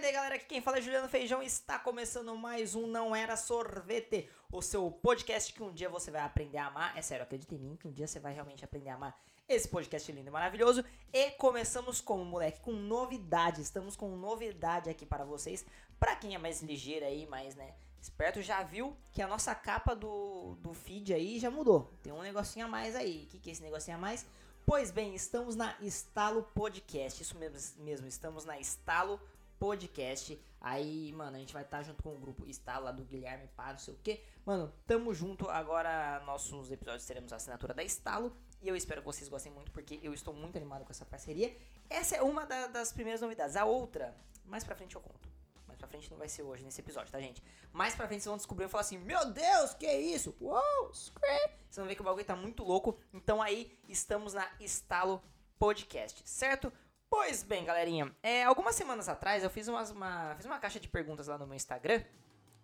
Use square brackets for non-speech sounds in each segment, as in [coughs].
daí galera, aqui quem fala é Juliano Feijão está começando mais um Não Era Sorvete, o seu podcast que um dia você vai aprender a amar. É sério, acredita em mim que um dia você vai realmente aprender a amar esse podcast lindo e maravilhoso. E começamos com, moleque, com novidade. Estamos com novidade aqui para vocês. Para quem é mais ligeiro aí, mais, né, esperto, já viu que a nossa capa do, do feed aí já mudou. Tem um negocinho a mais aí. O que, que é esse negocinho a mais? Pois bem, estamos na Estalo Podcast. Isso mesmo, mesmo estamos na Estalo Podcast podcast. Aí, mano, a gente vai estar tá junto com o grupo Estalo lá do Guilherme Pá, não sei o que. Mano, tamo junto. Agora, nossos episódios teremos a assinatura da Estalo. E eu espero que vocês gostem muito, porque eu estou muito animado com essa parceria. Essa é uma da, das primeiras novidades. A outra, mais pra frente eu conto. Mais pra frente não vai ser hoje nesse episódio, tá, gente? Mais pra frente vocês vão descobrir e falar assim: Meu Deus, que é isso? Uou, scream! Vocês vão ver que o bagulho tá muito louco. Então aí, estamos na Estalo Podcast, certo? Pois bem, galerinha, é, algumas semanas atrás eu fiz, umas, uma, fiz uma caixa de perguntas lá no meu Instagram.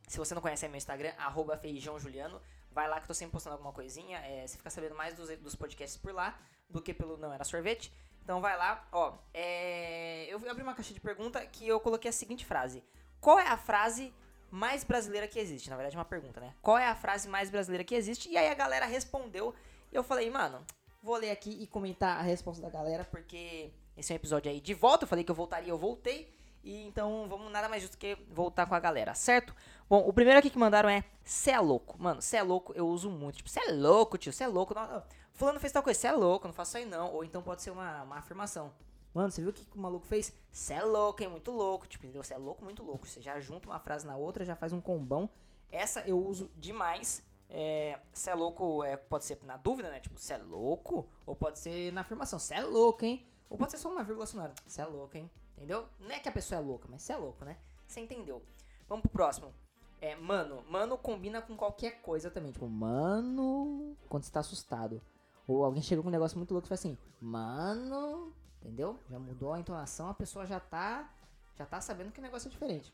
Se você não conhece meu Instagram, arroba feijãojuliano, vai lá que eu tô sempre postando alguma coisinha. É, você fica sabendo mais dos, dos podcasts por lá do que pelo Não Era Sorvete. Então vai lá, ó. É, eu abri uma caixa de pergunta que eu coloquei a seguinte frase: Qual é a frase mais brasileira que existe? Na verdade, é uma pergunta, né? Qual é a frase mais brasileira que existe? E aí a galera respondeu. E eu falei, mano, vou ler aqui e comentar a resposta da galera, porque esse é um episódio aí de volta. Eu falei que eu voltaria, eu voltei. E então vamos nada mais justo que voltar com a galera, certo? Bom, o primeiro aqui que mandaram é Cê é louco. Mano, cê é louco eu uso muito. Tipo, cê é louco, tio, cê é louco. Não. Fulano fez tal coisa, cê é louco, não faço isso aí não. Ou então pode ser uma, uma afirmação. Mano, você viu o que o maluco fez? Cê é louco, hein? Muito louco. Tipo, entendeu? Cê é louco, muito louco. Você já junta uma frase na outra, já faz um combão. Essa eu uso demais. É, cê é louco é, pode ser na dúvida, né? Tipo, cê é louco? Ou pode ser na afirmação. Cê é louco, hein? Ou pode ser só uma vírgula sonora. Você é louco, hein? Entendeu? Não é que a pessoa é louca, mas você é louco, né? Você entendeu. Vamos pro próximo. É, mano. Mano combina com qualquer coisa também. Tipo, mano. Quando você tá assustado. Ou alguém chegou com um negócio muito louco e fala assim, mano. Entendeu? Já mudou a entonação, a pessoa já tá. Já tá sabendo que o negócio é diferente.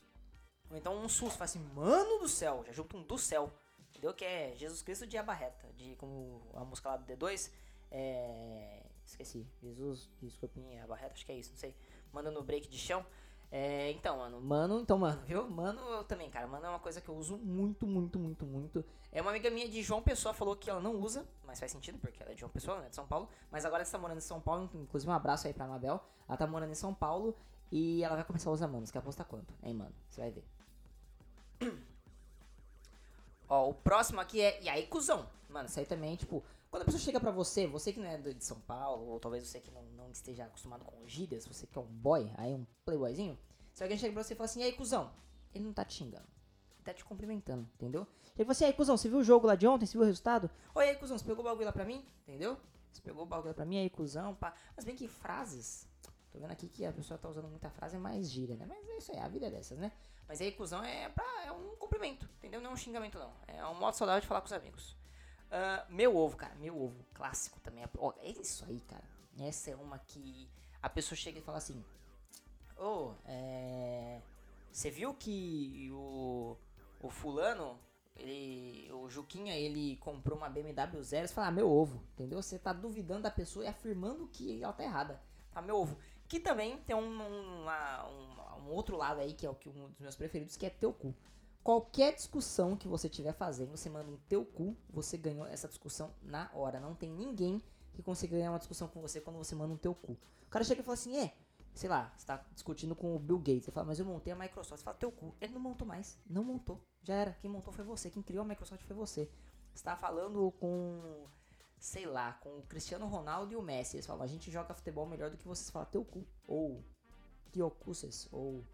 Ou então um susto, fala assim, mano do céu. Já junta um do céu. Entendeu? Que é Jesus Cristo de Abarreta. De como a música lá do D2. É Esqueci. Jesus, desculpinha, a barreta, acho que é isso, não sei. Manda no break de chão. É, então, mano, mano, então, mano, [laughs] viu? Mano, eu também, cara. Mano é uma coisa que eu uso muito, muito, muito, muito. É uma amiga minha de João Pessoa falou que ela não usa, mas faz sentido, porque ela é de João Pessoa, né? De São Paulo. Mas agora ela está morando em São Paulo, inclusive um abraço aí pra Mabel. Ela tá morando em São Paulo e ela vai começar a usar manos. Quer apostar quanto? Hein, mano? Você vai ver. [clears throat] Ó, o próximo aqui é. E aí, cuzão? Mano, isso aí também, tipo. Quando a pessoa chega pra você, você que não é de São Paulo, ou talvez você que não, não esteja acostumado com gírias, você que é um boy, aí um playboyzinho, se alguém chega pra você e fala assim, e aí, cuzão? Ele não tá te xingando. Ele tá te cumprimentando, entendeu? Ele fala assim, e aí, cuzão, você viu o jogo lá de ontem? Você viu o resultado? Oi, aí, cuzão, você pegou o bagulho lá pra mim? Entendeu? Você pegou o bagulho lá pra mim, aí, cuzão, pá. Mas bem que frases. Tô vendo aqui que a pessoa tá usando muita frase, é mais gíria, né? Mas é isso aí, a vida é dessas, né? Mas aí, cuzão, é, pra, é um cumprimento, entendeu? Não é um xingamento, não. É um modo saudável de falar com os amigos. Uh, meu ovo, cara, meu ovo, clássico também. Oh, é isso aí, cara. Essa é uma que a pessoa chega e fala assim: Ô, oh, é. Você viu que o, o fulano, ele, o Juquinha, ele comprou uma BMW zero? Você fala, ah, meu ovo, entendeu? Você tá duvidando da pessoa e afirmando que ela tá errada. Tá, meu ovo. Que também tem um, um, um, um outro lado aí, que é o que um dos meus preferidos, que é teu cu. Qualquer discussão que você estiver fazendo, você manda um teu cu, você ganhou essa discussão na hora. Não tem ninguém que consiga ganhar uma discussão com você quando você manda um teu cu. O cara chega e fala assim, é, sei lá, você tá discutindo com o Bill Gates. Você fala, mas eu montei a Microsoft. Você fala, teu cu. Ele não montou mais. Não montou. Já era. Quem montou foi você. Quem criou a Microsoft foi você. Você tá falando com, sei lá, com o Cristiano Ronaldo e o Messi. Eles falam, a gente joga futebol melhor do que vocês. Você fala, teu cu. Ou Tiocuses. Ou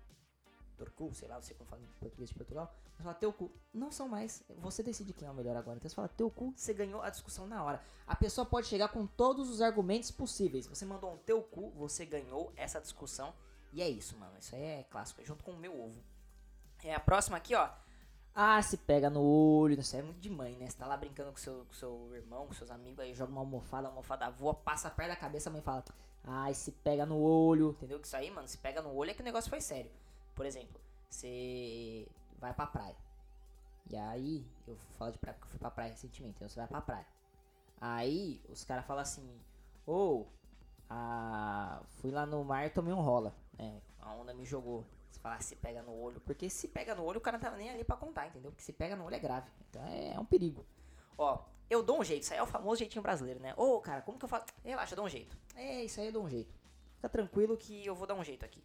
Torcu, sei lá, você como fala em português de Portugal, você fala teu cu. Não são mais, você decide quem é o melhor agora. Então você fala teu cu, você ganhou a discussão na hora. A pessoa pode chegar com todos os argumentos possíveis. Você mandou um teu cu, você ganhou essa discussão. E é isso, mano. Isso aí é clássico, é junto com o meu ovo. É a próxima aqui, ó. Ah, se pega no olho, isso é muito de mãe, né? Você tá lá brincando com seu, com seu irmão, com seus amigos, aí joga uma almofada, a almofada voa, passa perto da cabeça, a mãe fala, ai, se pega no olho, entendeu? Que isso aí, mano, se pega no olho é que o negócio foi sério. Por exemplo, você vai pra praia. E aí, eu falo de praia porque eu fui pra praia recentemente, então você vai pra praia. Aí, os caras falam assim, ou, oh, fui lá no mar e tomei um rola, né? A onda me jogou. Se falar se pega no olho. Porque se pega no olho, o cara não tá nem ali pra contar, entendeu? Porque se pega no olho é grave. Então é, é um perigo. Ó, eu dou um jeito. Isso aí é o famoso jeitinho brasileiro, né? Ô, cara, como que eu faço? Relaxa, eu dou um jeito. É, isso aí eu dou um jeito. Fica tranquilo que eu vou dar um jeito aqui.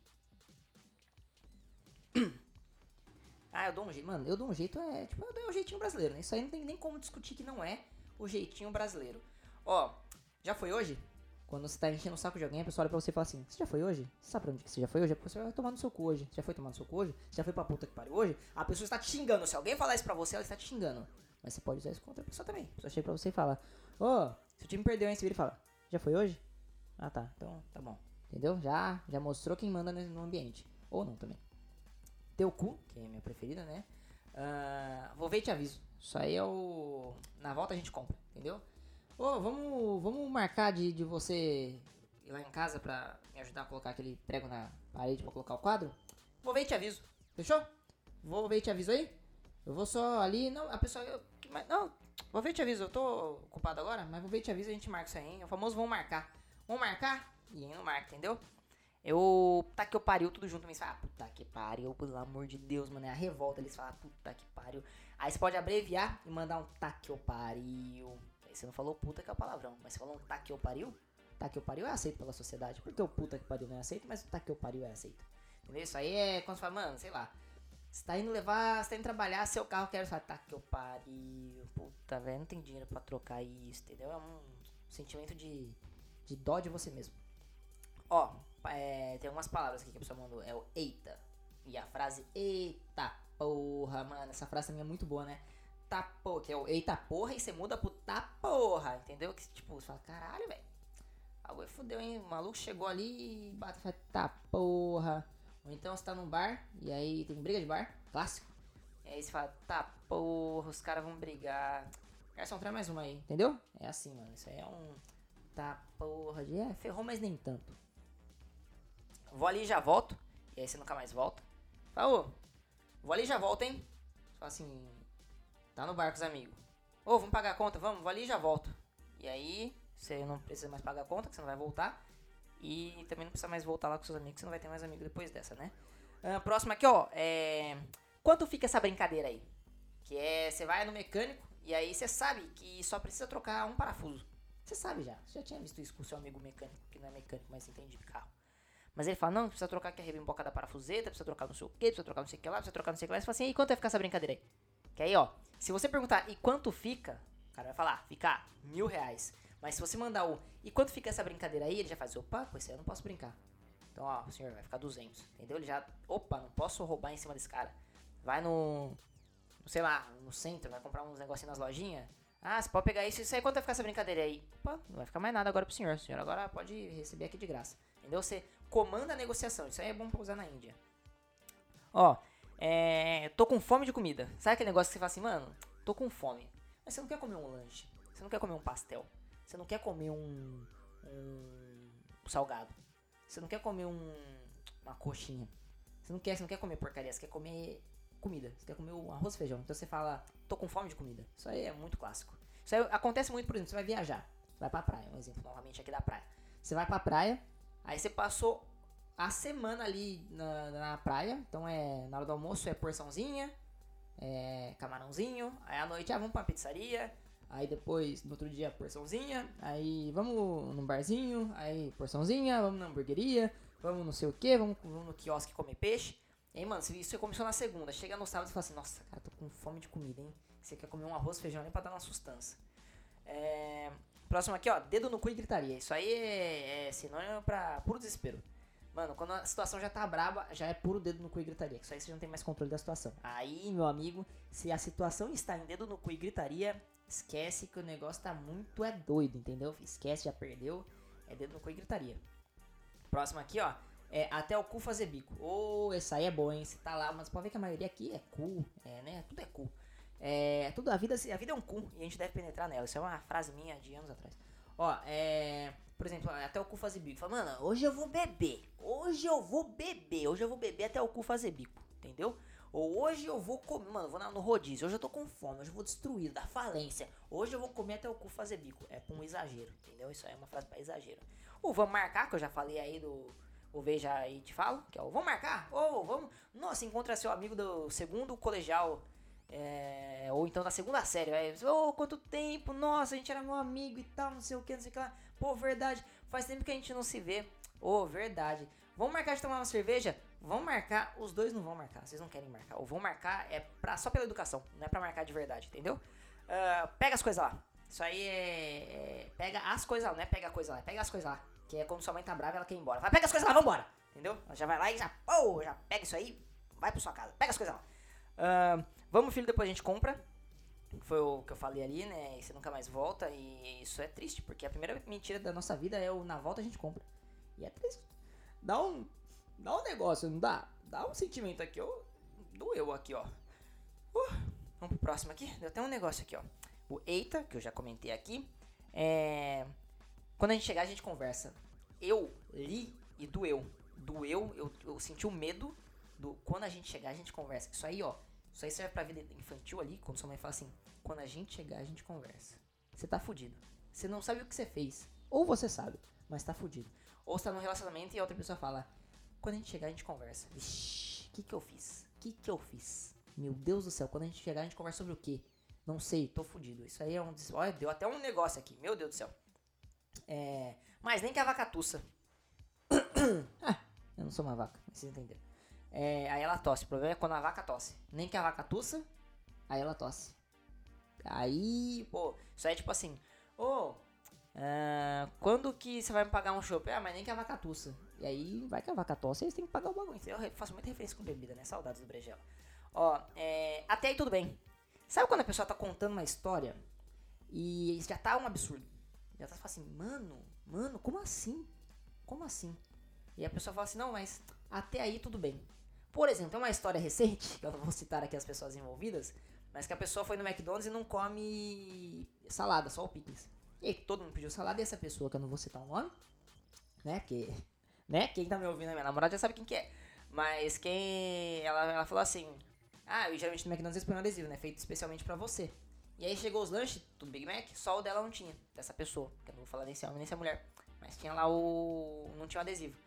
Ah, eu dou um jeito. Mano, eu dou um jeito é. Tipo, eu dou um jeitinho brasileiro. Né? Isso aí não tem nem como discutir que não é o jeitinho brasileiro. Ó, já foi hoje? Quando você tá enchendo o saco de alguém, a pessoa olha pra você e fala assim: Você já foi hoje? Você sabe pra onde que você já foi hoje? Você vai tomar no seu cu hoje. Você já foi tomar no seu cu hoje? Você já foi pra puta que pariu hoje? A pessoa está te xingando. Se alguém falar isso pra você, ela está te xingando. Mas você pode usar isso contra a pessoa também. A pessoa chega pra você e fala: Ô, oh, seu time perdeu, hein? Você vira e fala: Já foi hoje? Ah, tá. Então, tá bom. Entendeu? Já, já mostrou quem manda no ambiente. Ou não também. Teu cu, que é minha preferida, né? Uh, vou ver e te aviso. Isso aí é o. Na volta a gente compra, entendeu? Ô, oh, vamos, vamos marcar de, de você ir lá em casa pra me ajudar a colocar aquele prego na parede pra colocar o quadro? Vou ver e te aviso. Fechou? Vou ver e te aviso aí? Eu vou só ali. Não, a pessoa. Eu, não, vou ver e te aviso. Eu tô ocupado agora, mas vou ver e te aviso a gente marca isso aí, hein? O famoso vamos marcar. Vamos marcar? E não marca, entendeu? Eu. Tá que eu pariu tudo junto. Eles falam, ah, puta que pariu, pelo amor de Deus, mano. É a revolta. Eles falam, puta que pariu. Aí você pode abreviar e mandar um tá que eu pariu. Aí você não falou puta que é o palavrão, mas você falou um tá que eu pariu. Tá que eu pariu é aceito pela sociedade. Porque o puta que pariu não é aceito, mas o tá que eu pariu é aceito. Entendeu? Isso aí é quando você fala, mano, sei lá. Você tá indo levar, você tá indo trabalhar, seu carro quer falar, tá que eu pariu. Puta, velho, não tem dinheiro pra trocar isso, entendeu? É um sentimento de, de dó de você mesmo. Ó, é, tem algumas palavras aqui que a pessoa mandou. É o eita. E a frase eita porra, mano. Essa frase também é muito boa, né? Tá porra, que é o eita porra e você muda pro tá porra, entendeu? Que tipo, você fala, caralho, velho. Algo fudeu, hein? O maluco chegou ali e bate e fala, tá porra. Ou então você tá num bar e aí tem briga de bar, clássico. E aí você fala, tá porra, os caras vão brigar. Garçom, traz mais uma aí, entendeu? É assim, mano. Isso aí é um. Tá porra de. É, ferrou, mas nem tanto. Vou ali e já volto. E aí você nunca mais volta. Fala, ô, vou ali e já volto, hein? Fala assim, tá no bar com os amigos. Ô, vamos pagar a conta? Vamos, vou ali e já volto. E aí, você não precisa mais pagar a conta, que você não vai voltar. E também não precisa mais voltar lá com seus amigos, você não vai ter mais amigo depois dessa, né? Uh, próximo aqui, ó, é... Quanto fica essa brincadeira aí? Que é, você vai no mecânico e aí você sabe que só precisa trocar um parafuso. Você sabe já, você já tinha visto isso com seu amigo mecânico, que não é mecânico, mas entende de carro. Mas ele fala, não, precisa trocar aqui a rebimboca da parafuseta, precisa trocar não sei o que, precisa trocar não sei o que lá, precisa trocar não sei o que lá. Você fala assim, e quanto vai ficar essa brincadeira aí? Que aí, ó, se você perguntar, e quanto fica, o cara vai falar, ficar mil reais. Mas se você mandar o, e quanto fica essa brincadeira aí, ele já faz, opa, com aí eu não posso brincar. Então, ó, o senhor vai ficar 200, entendeu? Ele já, opa, não posso roubar em cima desse cara. Vai no, sei lá, no centro, vai comprar uns negocinhos nas lojinhas. Ah, você pode pegar isso, isso aí, quanto vai ficar essa brincadeira aí? Opa, não vai ficar mais nada agora pro senhor. O senhor agora pode receber aqui de graça. Entendeu? Você comanda a negociação. Isso aí é bom pra usar na Índia. Ó, é, tô com fome de comida. Sabe aquele negócio que você fala assim, mano, tô com fome. Mas você não quer comer um lanche. Você não quer comer um pastel. Você não quer comer um, um salgado. Você não quer comer um, uma coxinha. Você não quer, você não quer comer porcaria, você quer comer comida. Você quer comer um arroz e feijão. Então você fala, tô com fome de comida. Isso aí é muito clássico. Isso aí acontece muito, por exemplo, você vai viajar. Você vai pra praia, um exemplo novamente aqui da praia. Você vai pra praia, Aí você passou a semana ali na, na praia. Então é na hora do almoço é porçãozinha, é camarãozinho. Aí à noite ah, vamos pra pizzaria. Aí depois, no outro dia, porçãozinha. Aí vamos num barzinho. Aí porçãozinha, vamos na hamburgueria. Vamos não sei o que, vamos, vamos no quiosque comer peixe. E aí, mano, isso começou na segunda. Chega no sábado e fala assim: Nossa, cara, tô com fome de comida, hein? Você quer comer um arroz, feijão nem pra dar uma sustância. É, Próximo aqui, ó, dedo no cu e gritaria. Isso aí é, é sinônimo pra puro desespero. Mano, quando a situação já tá braba, já é puro dedo no cu e gritaria. Isso aí você não tem mais controle da situação. Aí, meu amigo, se a situação está em dedo no cu e gritaria, esquece que o negócio tá muito é doido, entendeu? Esquece, já perdeu. É dedo no cu e gritaria. Próximo aqui, ó. É até o cu fazer bico. Ô, oh, essa aí é boa, hein? Você tá lá, mas pode ver que a maioria aqui é cu, é, né? Tudo é cu. É, tudo, a, vida, a vida é um cu e a gente deve penetrar nela. Isso é uma frase minha de anos atrás. Ó, é. Por exemplo, até o cu fazer bico. Fala, mano, hoje eu vou beber. Hoje eu vou beber. Hoje eu vou beber até o cu fazer bico. Entendeu? Ou hoje eu vou comer. Mano, vou no rodízio. Hoje eu tô com fome. Hoje eu vou destruir, da falência. Hoje eu vou comer até o cu fazer bico. É pra um exagero. Entendeu? Isso aí é uma frase pra exagero. Ou vamos marcar, que eu já falei aí do. o Veja e te falo, que é o vamos marcar, ou vamos, nossa, encontra seu amigo do segundo colegial, é, ou então da segunda série, é, oh, quanto tempo, nossa, a gente era meu amigo e tal, não sei o que, não sei o que lá, pô, verdade, faz tempo que a gente não se vê, ô, oh, verdade, vamos marcar de tomar uma cerveja? Vamos marcar, os dois não vão marcar, vocês não querem marcar, ou vão marcar é pra, só pela educação, não é pra marcar de verdade, entendeu? Uh, pega as coisas lá, isso aí é, é, pega as coisas lá, não é pega a coisa lá, é pega as coisas lá. Que é quando sua mãe tá brava, ela quer ir embora. Vai, pega as coisas lá, vambora. Entendeu? Ela já vai lá e já, oh, já pega isso aí, vai pra sua casa, pega as coisas lá. Uh, vamos, filho, depois a gente compra. Foi o que eu falei ali, né? E você nunca mais volta. E isso é triste, porque a primeira mentira da nossa vida é o na volta a gente compra. E é triste. Dá um. Dá um negócio, não dá? Dá um sentimento aqui, ó. Doeu aqui, ó. Uh, vamos pro próximo aqui. Deu até um negócio aqui, ó. O Eita, que eu já comentei aqui. É. Quando a gente chegar, a gente conversa. Eu li e doeu. Doeu, eu, eu senti o medo do. Quando a gente chegar, a gente conversa. Isso aí, ó. Isso aí serve pra vida infantil ali, quando sua mãe fala assim: quando a gente chegar, a gente conversa. Você tá fudido. Você não sabe o que você fez. Ou você sabe, mas tá fudido. Ou você tá num relacionamento e a outra pessoa fala: quando a gente chegar, a gente conversa. Vixi, o que que eu fiz? O que que eu fiz? Meu Deus do céu, quando a gente chegar, a gente conversa sobre o quê? Não sei, tô fudido. Isso aí é um. Olha, deu até um negócio aqui, meu Deus do céu. É, mas nem que a vaca tussa. [coughs] ah, eu não sou uma vaca, vocês entenderam. É, aí ela tosse. O problema é quando a vaca tosse. Nem que a vaca tussa, aí ela tosse. Aí, pô, isso aí é tipo assim, ô, oh, quando que você vai me pagar um chopp? Ah, mas nem que a vaca tussa. E aí, vai que a vaca tosse, eles têm que pagar o bagulho. Eu faço muita referência com bebida, né? Saudades do Brejela. Ó, é, até aí tudo bem. Sabe quando a pessoa tá contando uma história e já tá um absurdo? Já tá assim, mano, mano, como assim? Como assim? E a pessoa fala assim, não, mas até aí tudo bem. Por exemplo, tem uma história recente, que eu não vou citar aqui as pessoas envolvidas, mas que a pessoa foi no McDonald's e não come salada, só o picles. E aí todo mundo pediu salada e essa pessoa, que eu não vou citar o nome, né, que, né, quem tá me ouvindo, a minha namorada já sabe quem que é. Mas quem, ela, ela falou assim, ah, e geralmente no McDonald's eles põem um adesivo, né? Feito especialmente pra você. E aí chegou os lanches do Big Mac, só o dela não tinha, dessa pessoa. Que eu não vou falar nem se é homem nem se é mulher. Mas tinha lá o. não tinha o adesivo.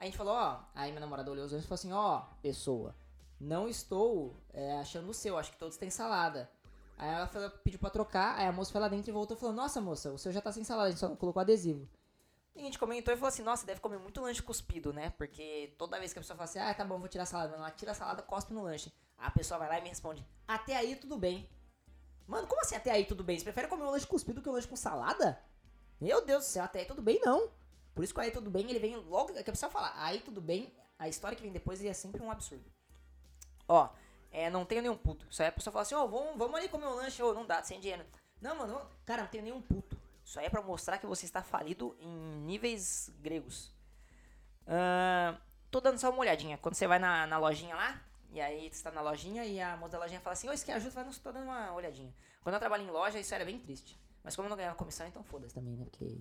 A gente falou, ó. Aí minha namorada olhou os lanches e falou assim: ó, pessoa, não estou é, achando o seu, acho que todos têm salada. Aí ela pediu pra trocar, aí a moça foi lá dentro e voltou e falou: Nossa moça, o seu já tá sem salada, a gente só colocou adesivo. E a gente comentou e falou assim: Nossa, deve comer muito lanche cuspido, né? Porque toda vez que a pessoa fala assim: Ah, tá bom, vou tirar a salada, ela tira a salada, cospe no lanche. A pessoa vai lá e me responde: Até aí tudo bem. Mano, como assim até aí tudo bem? Você prefere comer um lanche cuspido que um lanche com salada? Meu Deus do céu, até aí tudo bem não. Por isso que o aí tudo bem, ele vem logo que a pessoa fala, aí tudo bem, a história que vem depois é sempre um absurdo. Ó, é, não tenho nenhum puto. Isso aí a pessoa fala assim, ó, oh, vamos, vamos ali comer um lanche, ô, oh, não dá, sem dinheiro. Não, mano, não, cara, não tenho nenhum puto. Isso aí é pra mostrar que você está falido em níveis gregos. Uh, tô dando só uma olhadinha. Quando você vai na, na lojinha lá, e aí você tá na lojinha e a moça da lojinha fala assim, ô, isso quer ajuda? Vai, não, tô dando uma olhadinha. Quando eu trabalho em loja, isso era bem triste. Mas como eu não ganhava comissão, então foda-se também, né? Porque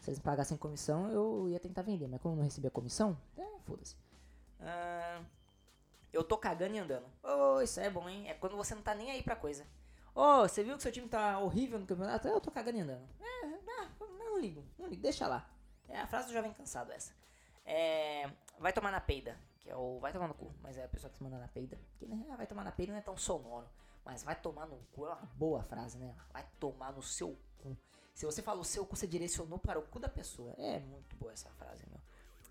se eles pagassem comissão, eu ia tentar vender. Mas como eu não recebia comissão, é, foda-se. Uh, eu tô cagando e andando. Oh, isso é bom, hein? É quando você não tá nem aí pra coisa. Oh, você viu que seu time tá horrível no campeonato? Eu tô cagando e andando. É, não, não ligo, não ligo, deixa lá. É a frase do jovem cansado essa. É, vai tomar na peida que é o vai tomar no cu, mas é a pessoa que se manda na peida. Que né, vai tomar na peida não é tão sonoro, mas vai tomar no cu é uma boa frase, né? Vai tomar no seu cu. Se você fala o seu cu, você direcionou para o cu da pessoa. É muito boa essa frase, meu.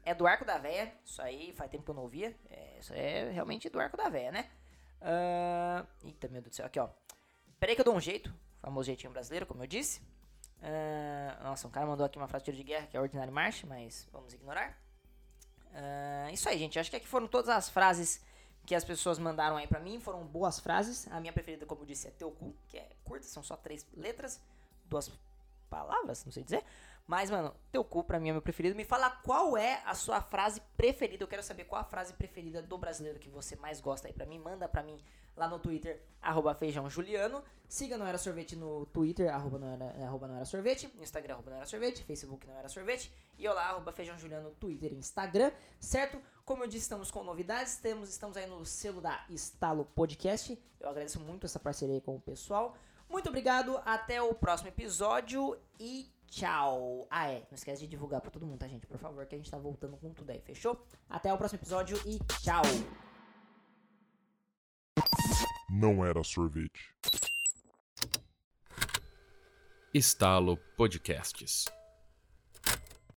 É do arco da véia, isso aí faz tempo que eu não ouvia. É, isso é realmente do arco da véia, né? Uh, eita, meu Deus do céu, aqui ó. Peraí que eu dou um jeito, famoso jeitinho brasileiro, como eu disse. Uh, nossa, um cara mandou aqui uma frase de tiro de guerra que é ordinário marcha, mas vamos ignorar. Uh, isso aí, gente. Acho que aqui foram todas as frases que as pessoas mandaram aí pra mim. Foram boas frases. A minha preferida, como eu disse, é teu cu, que é curta, são só três letras, duas palavras, não sei dizer. Mas, mano, teu cu pra mim é meu preferido. Me fala qual é a sua frase preferida. Eu quero saber qual a frase preferida do brasileiro que você mais gosta aí pra mim. Manda pra mim lá no Twitter, arroba feijãojuliano. Siga Não Era Sorvete no Twitter, arroba não era, arroba não era sorvete. Instagram, arroba não era sorvete. Facebook, não era sorvete. E olá, arroba feijãojuliano, Twitter e Instagram, certo? Como eu disse, estamos com novidades. Temos, estamos aí no selo da Estalo Podcast. Eu agradeço muito essa parceria aí com o pessoal. Muito obrigado, até o próximo episódio e tchau. Ah, é. Não esquece de divulgar pra todo mundo, tá, gente? Por favor, que a gente tá voltando com tudo aí, fechou? Até o próximo episódio e tchau. Não era sorvete. Estalo Podcasts.